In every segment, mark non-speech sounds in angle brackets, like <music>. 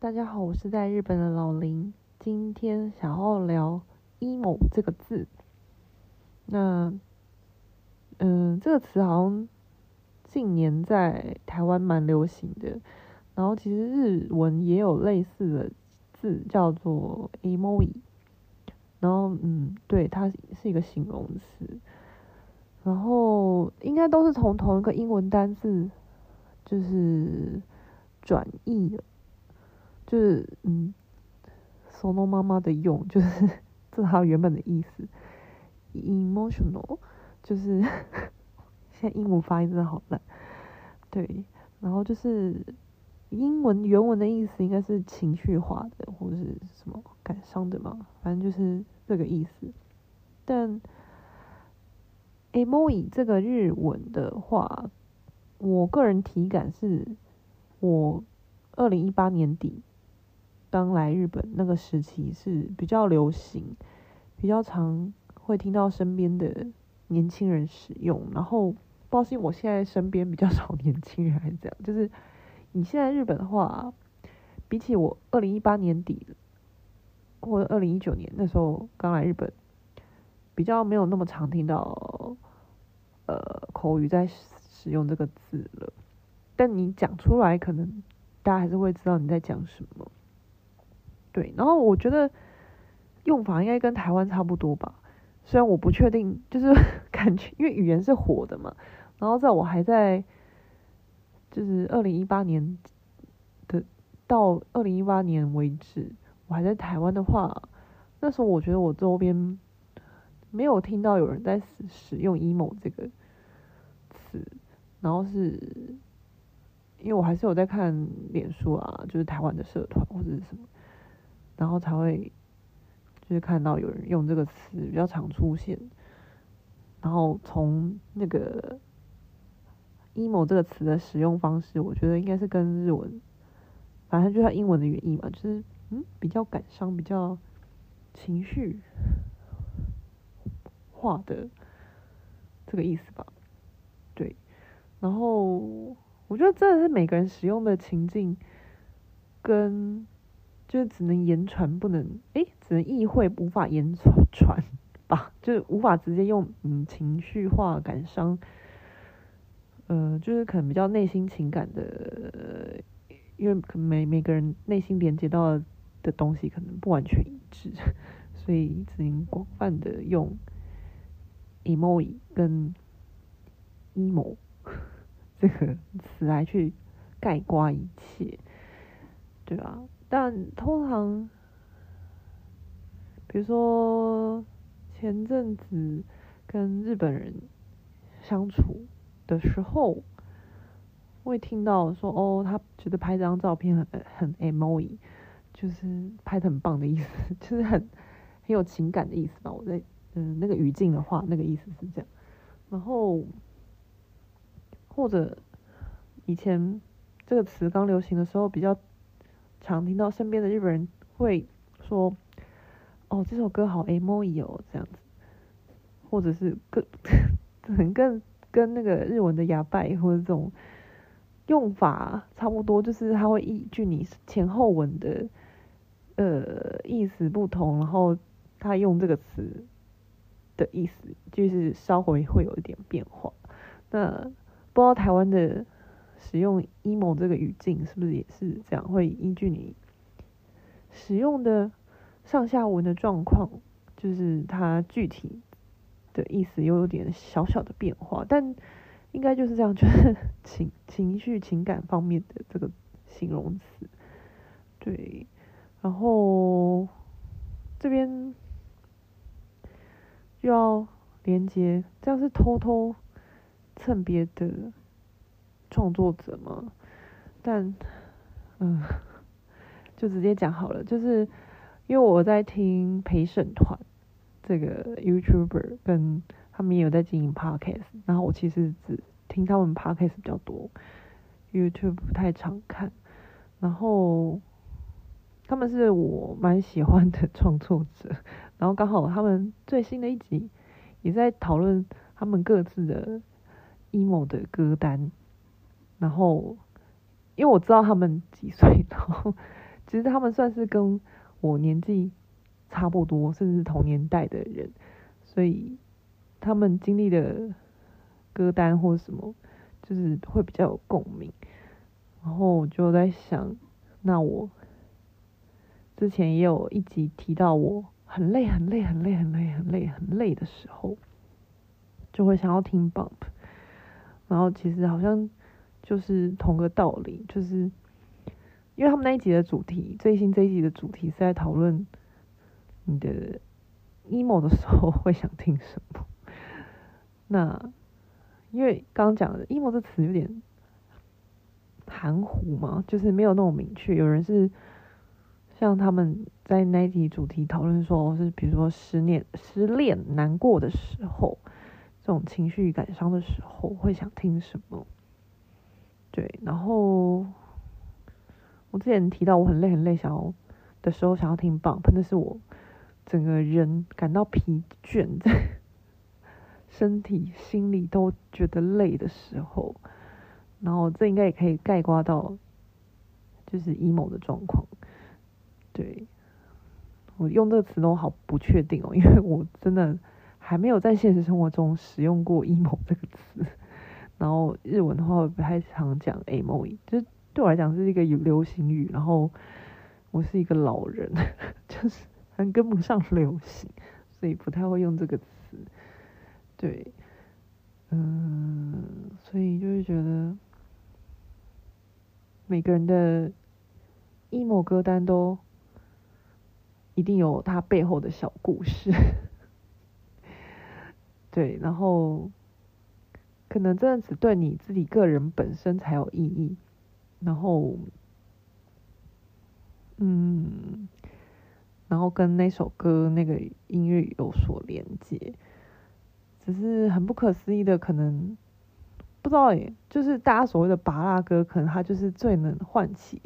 大家好，我是在日本的老林。今天想要聊 “emo” 这个字。那，嗯，这个词好像近年在台湾蛮流行的。然后其实日文也有类似的字，叫做 “emoi”。然后，嗯，对，它是一个形容词。然后应该都是从同一个英文单字，就是转译的。就是嗯，so no 妈妈的用 <laughs> 就是这是它原本的意思，emotional 就是 <laughs> 现在英文发音真的好烂，对，然后就是英文原文的意思应该是情绪化的或者是什么感伤的嘛，反正就是这个意思。但 emoi 这个日文的话，我个人体感是我二零一八年底。刚来日本那个时期是比较流行，比较常会听到身边的年轻人使用。然后，不知道是因为我现在身边比较少 <laughs> 年轻人还是怎样，就是你现在日本的话，比起我二零一八年底或者二零一九年那时候刚来日本，比较没有那么常听到呃口语在使用这个字了。但你讲出来，可能大家还是会知道你在讲什么。对，然后我觉得用法应该跟台湾差不多吧，虽然我不确定，就是 <laughs> 感觉因为语言是活的嘛。然后在我还在，就是二零一八年的到二零一八年为止，我还在台湾的话，那时候我觉得我周边没有听到有人在使使用 “emo” 这个词，然后是因为我还是有在看脸书啊，就是台湾的社团或者是什么。然后才会，就是看到有人用这个词比较常出现，然后从那个 “emo” 这个词的使用方式，我觉得应该是跟日文，反正就是它英文的原意嘛，就是嗯比较感伤、比较情绪化的这个意思吧。对，然后我觉得真的是每个人使用的情境跟。就是只能言传，不能诶，只能意会，无法言传传吧，就是无法直接用嗯情绪化感伤，呃，就是可能比较内心情感的，因为可每每个人内心连接到的东西可能不完全一致，<laughs> 所以只能广泛的用 “emoi” 跟 “emo” 这个词来去概括一切，对吧？但通常，比如说前阵子跟日本人相处的时候，会听到说哦，他觉得拍这张照片很很 emoi，就是拍的很棒的意思，<laughs> 就是很很有情感的意思吧。我在嗯那个语境的话，那个意思是这样。然后或者以前这个词刚流行的时候，比较。常听到身边的日本人会说：“哦，这首歌好 emoi 哦，这样子。”或者是跟很跟跟那个日文的ヤバい或者这种用法差不多，就是他会依据你前后文的呃意思不同，然后他用这个词的意思就是稍微会有一点变化。那不知道台湾的。 使用 emo 这个语境是不是也是这样？会依据你使用的上下文的状况，就是它具体的意思又有点小小的变化，但应该就是这样，就是情情绪情感方面的这个形容词。对，然后这边又要连接，这样是偷偷蹭别的。创作者嘛，但嗯，就直接讲好了，就是因为我在听陪审团这个 YouTuber，跟他们也有在经营 Podcast，然后我其实只听他们 Podcast 比较多，YouTube 不太常看，然后他们是我蛮喜欢的创作者，然后刚好他们最新的一集也在讨论他们各自的 emo 的歌单。然后，因为我知道他们几岁，然后其实他们算是跟我年纪差不多，甚至是同年代的人，所以他们经历的歌单或什么，就是会比较有共鸣。然后我就在想，那我之前也有一集提到，我很累、很累、很累、很累、很累、很累的时候，就会想要听 Bump。然后其实好像就是同个道理，就是因为他们那一集的主题，最新这一集的主题是在讨论你的 emo 的时候会想听什么。<laughs> 那因为刚刚讲的 emo 这词有点。含糊嘛，就是没有那么明确。有人是像他们在那一集主题讨论说，是比如说失恋、失恋难过的时候，这种情绪感伤的时候会想听什么？对，然后我之前提到我很累很累想要的时候想要听 Bump，那是我整个人感到疲倦，在身体、心里都觉得累的时候。然后这应该也可以概括到，就是 emo 的状况。对，我用这个词都好不确定哦，因为我真的还没有在现实生活中使用过 emo 这个词。然后日文的话，我不太常讲 emo，就是对我来讲是一个流行语。然后我是一个老人，<laughs> 就是还跟不上流行，所以不太会用这个词。对，嗯，所以就是觉得。每个人的 emo 歌单都一定有他背后的小故事，<laughs> 对，然后可能真的只对你自己个人本身才有意义，然后，嗯，然后跟那首歌那个音乐有所连接，只是很不可思议的可能。不知道耶，就是大家所谓的拔拉歌，可能它就是最能唤起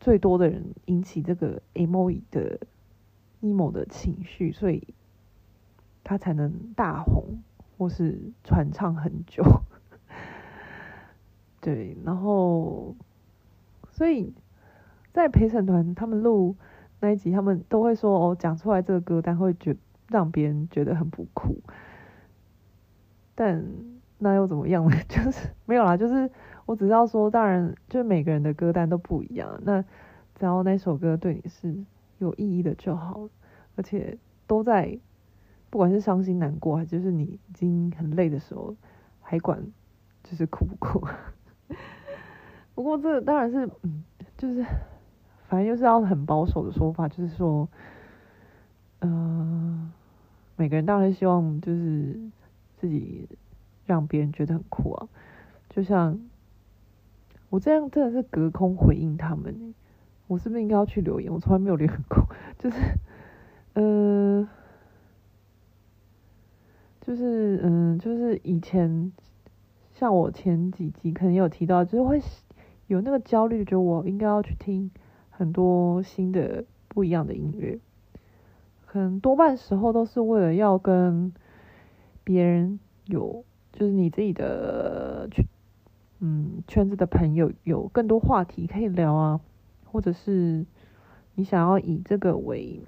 最多的人，引起这个 emo 的 emo 的情绪，所以它才能大红或是传唱很久。对，然后所以在陪审团他们录那一集，他们都会说哦，讲出来这个歌单会觉让别人觉得很不酷，但。那又怎么样呢？<laughs> 就是没有啦，就是我只知道说，当然，就是每个人的歌单都不一样。那只要那首歌对你是有意义的就好，而且都在，不管是伤心难过，还是就是你已经很累的时候，还管就是哭不哭。<laughs> 不过这当然是，嗯，就是反正就是要很保守的说法，就是说，嗯、每个人当然希望就是自己。让别人觉得很酷啊，就像我这样真的是隔空回应他们，我是不是应该要去留言？我从来没有留言过，<laughs> 就是，嗯、就是嗯，就是以前像我前几集可能有提到，就是会有那个焦虑，觉得我应该要去听很多新的不一样的音乐，可能多半时候都是为了要跟别人有。就是你自己的圈，嗯，圈子的朋友有更多话题可以聊啊，或者是你想要以这个为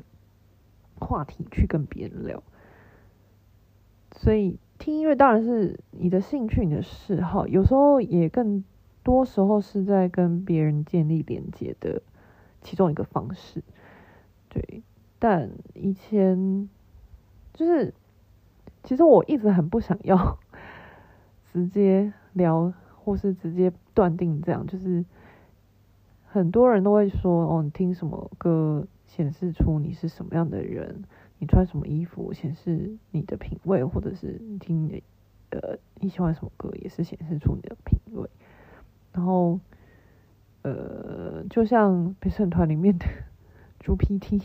话题去跟别人聊，所以听音乐当然是你的兴趣、你的嗜好，有时候也更多时候是在跟别人建立连接的其中一个方式。对，但以前就是，其实我一直很不想要。直接聊，或是直接断定这样，就是很多人都会说哦，你听什么歌显示出你是什么样的人，穿什么衣服显示你的品味，或者是听你呃你喜欢什么歌也是显示出你的品味。然后呃，就像陪审团里面的 <laughs> 猪 PT，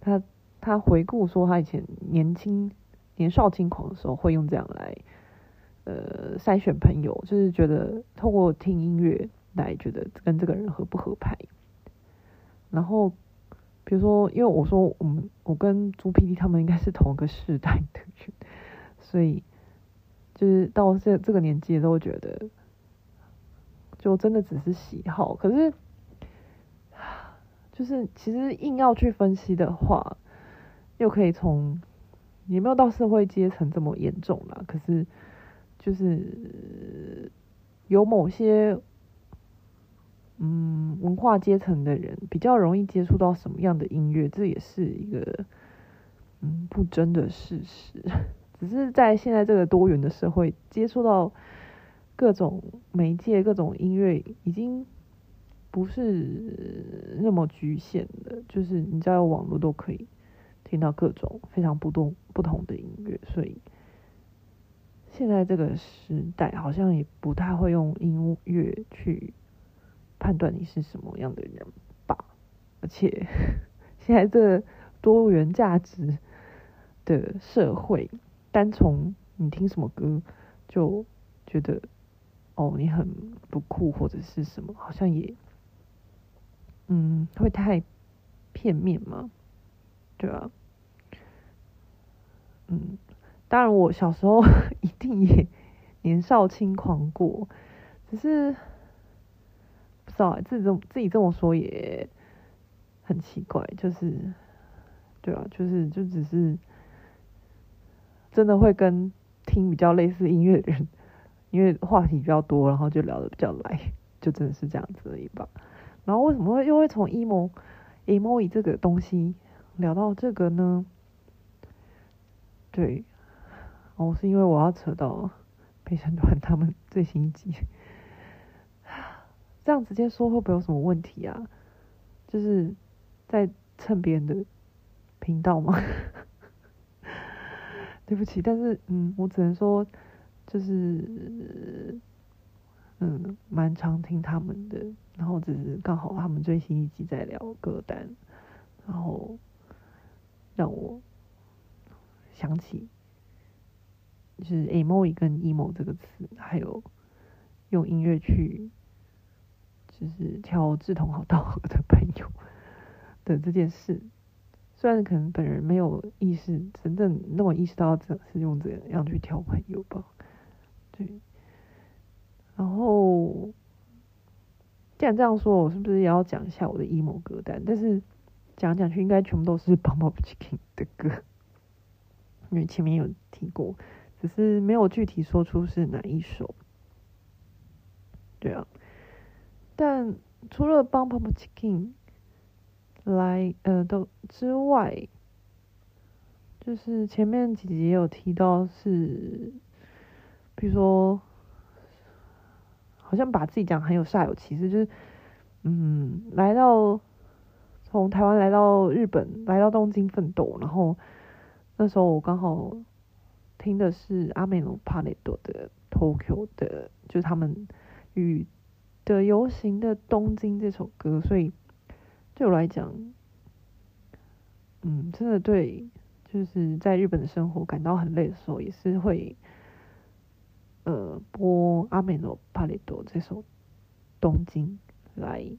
他他回顾说他以前年轻年少轻狂的时候会用这样来。呃，筛选朋友就是觉得透过听音乐来觉得跟这个人合不合拍。然后比如说，因为我说我们我跟朱 PD 他们应该是同一个世代的人，所以就是到这这个年纪都会觉得，就真的只是喜好。可是就是其实硬要去分析的话，又可以从也没有到社会阶层这么严重啦。可是就是有某些嗯文化阶层的人比较容易接触到什么样的音乐，这也是一个嗯不争的事实。<laughs> 只是在现在这个多元的社会，接触到各种媒介、各种音乐，已经不是那么局限的。就是你只要有网络都可以听到各种非常不同不同的音乐，所以现在这个时代好像也不太会用音乐去判断你是什么样的人吧。而且 <laughs> 现在这多元价值的社会。单从你听什么歌就觉得哦，你很不酷或者是什么，好像也嗯会太片面嘛，对啊，嗯，当然我小时候 <laughs> 一定也年少轻狂过，只是不知道自己这么自己这么说也很奇怪，就是对啊，就是就只是。真的会跟听比较类似音乐的人，因为话题比较多，然后就聊得比较来，就真的是这样子而已吧。然后为什么会又会从 emo emo 这个东西聊到这个呢？对，哦，是因为我要扯到陪审团他们最新一集，这样直接说会不会有什么问题啊？就是在蹭别人的频道吗？<laughs> 对不起，但是嗯，我只能说，就是嗯，蛮常听他们的，然后只是刚好他们最新一集在聊歌单，然后让我想起就是 emo 跟 emo 这个词，还有用音乐去就是挑志同好道合的朋友的这件事。虽然可能本人没有意识，真正那么意识到这是用这样去挑朋友吧，对。然后，既然这样说，我是不是也要讲一下我的 emo 歌单？但是讲讲去，应该全部都是 Bump Up Chicken 的歌，因为前面有提过，只是没有具体说出是哪一首。对啊，但除了 Bump Up Chicken。来，呃，都之外，就是前面几集也有提到是，比如说，好像把自己讲很有煞有其事，就是，嗯，来到从台湾来到日本，来到东京奋斗，然后那时候我刚好听的是阿美罗帕雷多的 Tokyo 的，就是他们与的游行的东京这首歌，所以。对我来讲，嗯，真的对，就是在日本的生活感到很累的时候，也是会，呃，播阿美诺帕雷多这首《东京》来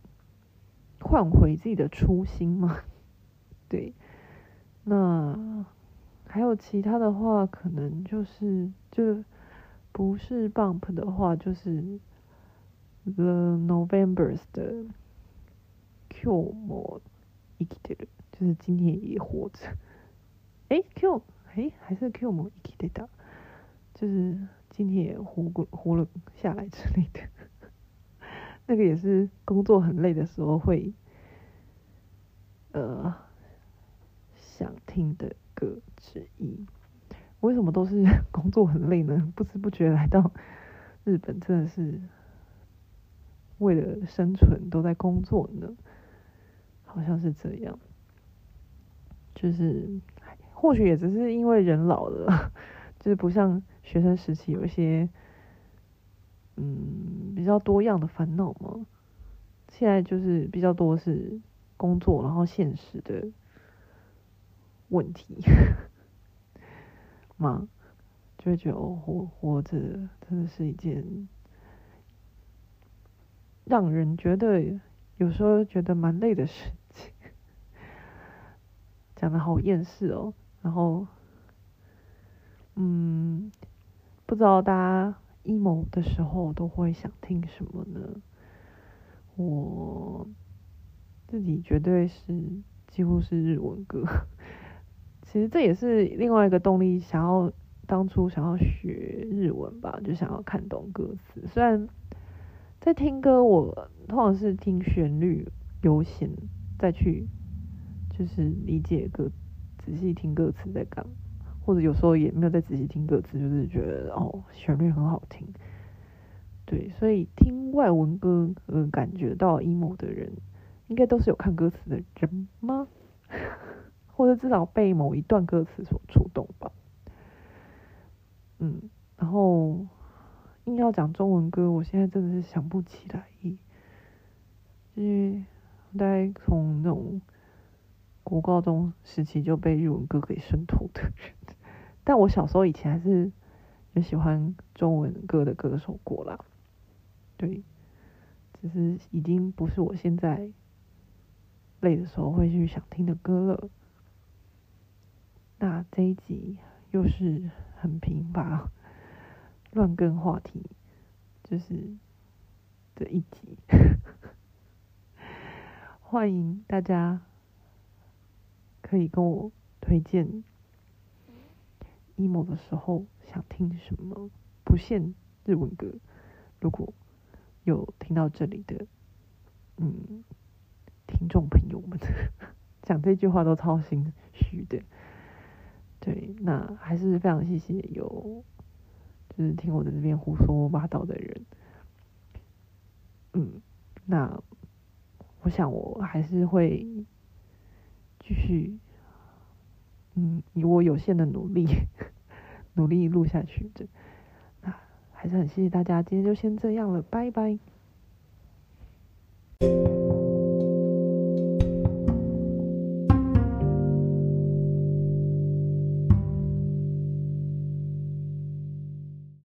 换回自己的初心嘛。<laughs> 对，那还有其他的话，可能就是就不是 Bump 的话，就是 The Novembers 的。Q も生きてる，就是今天也活着。诶 Q 诶，还是 Q も生きてた，就是今天也活过活了下来之类的。<laughs> 那个也是工作很累的时候会呃想听的歌之一。为什么都是工作很累呢？不知不觉来到日本，真的是 为了生存都在工作呢。好像是这样，就是或许也只是因为人老了，<laughs> 就是不像学生时期有一些嗯比较多样的烦恼嘛。现在就是比较多是工作，然后现实的问题 <laughs> 嘛，就会觉得活活着真的是一件让人觉得有时候觉得蛮累的事情。讲的好厌世哦，然后，嗯，不知道大家 emo 的时候都会想听什么呢？我自己绝对是几乎是日文歌。<laughs> 其实这也是另外一个动力，想要当初想要学日文吧，就想要看懂歌词。虽然在听歌，我通常是听旋律优先，再去就是理解歌，仔细听歌词在干，或者有时候也没有再仔细听歌词，就是觉得哦旋律很好听。对，所以听外文歌，呃，感觉到 emo 的人，应该都是有看歌词的人吗？<laughs> 或者至少被某一段歌词所触动吧。嗯，然后硬要讲中文歌，我现在真的是想不起来，因为大概从那种国高中时期就被日文歌给渗透的人，但我小时候以前还是很喜欢中文歌的歌手过啦。对，只是已经不是我现在累的时候会去想听的歌了。那这一集又是很贫乏、乱更话题，就是这一集。欢迎大家可以跟我推荐 emo 的时候想听什么，不限日文歌。如果有听到这里的，嗯，听众朋友们，讲这句话都超心虚的。对，那还是非常谢谢有，是听我在这边胡说八道的人。嗯，那我想我还是会继续。嗯，以我有限的努力 <laughs> 努力录下去。这那还是很谢谢大家。今天就先这样了，拜拜。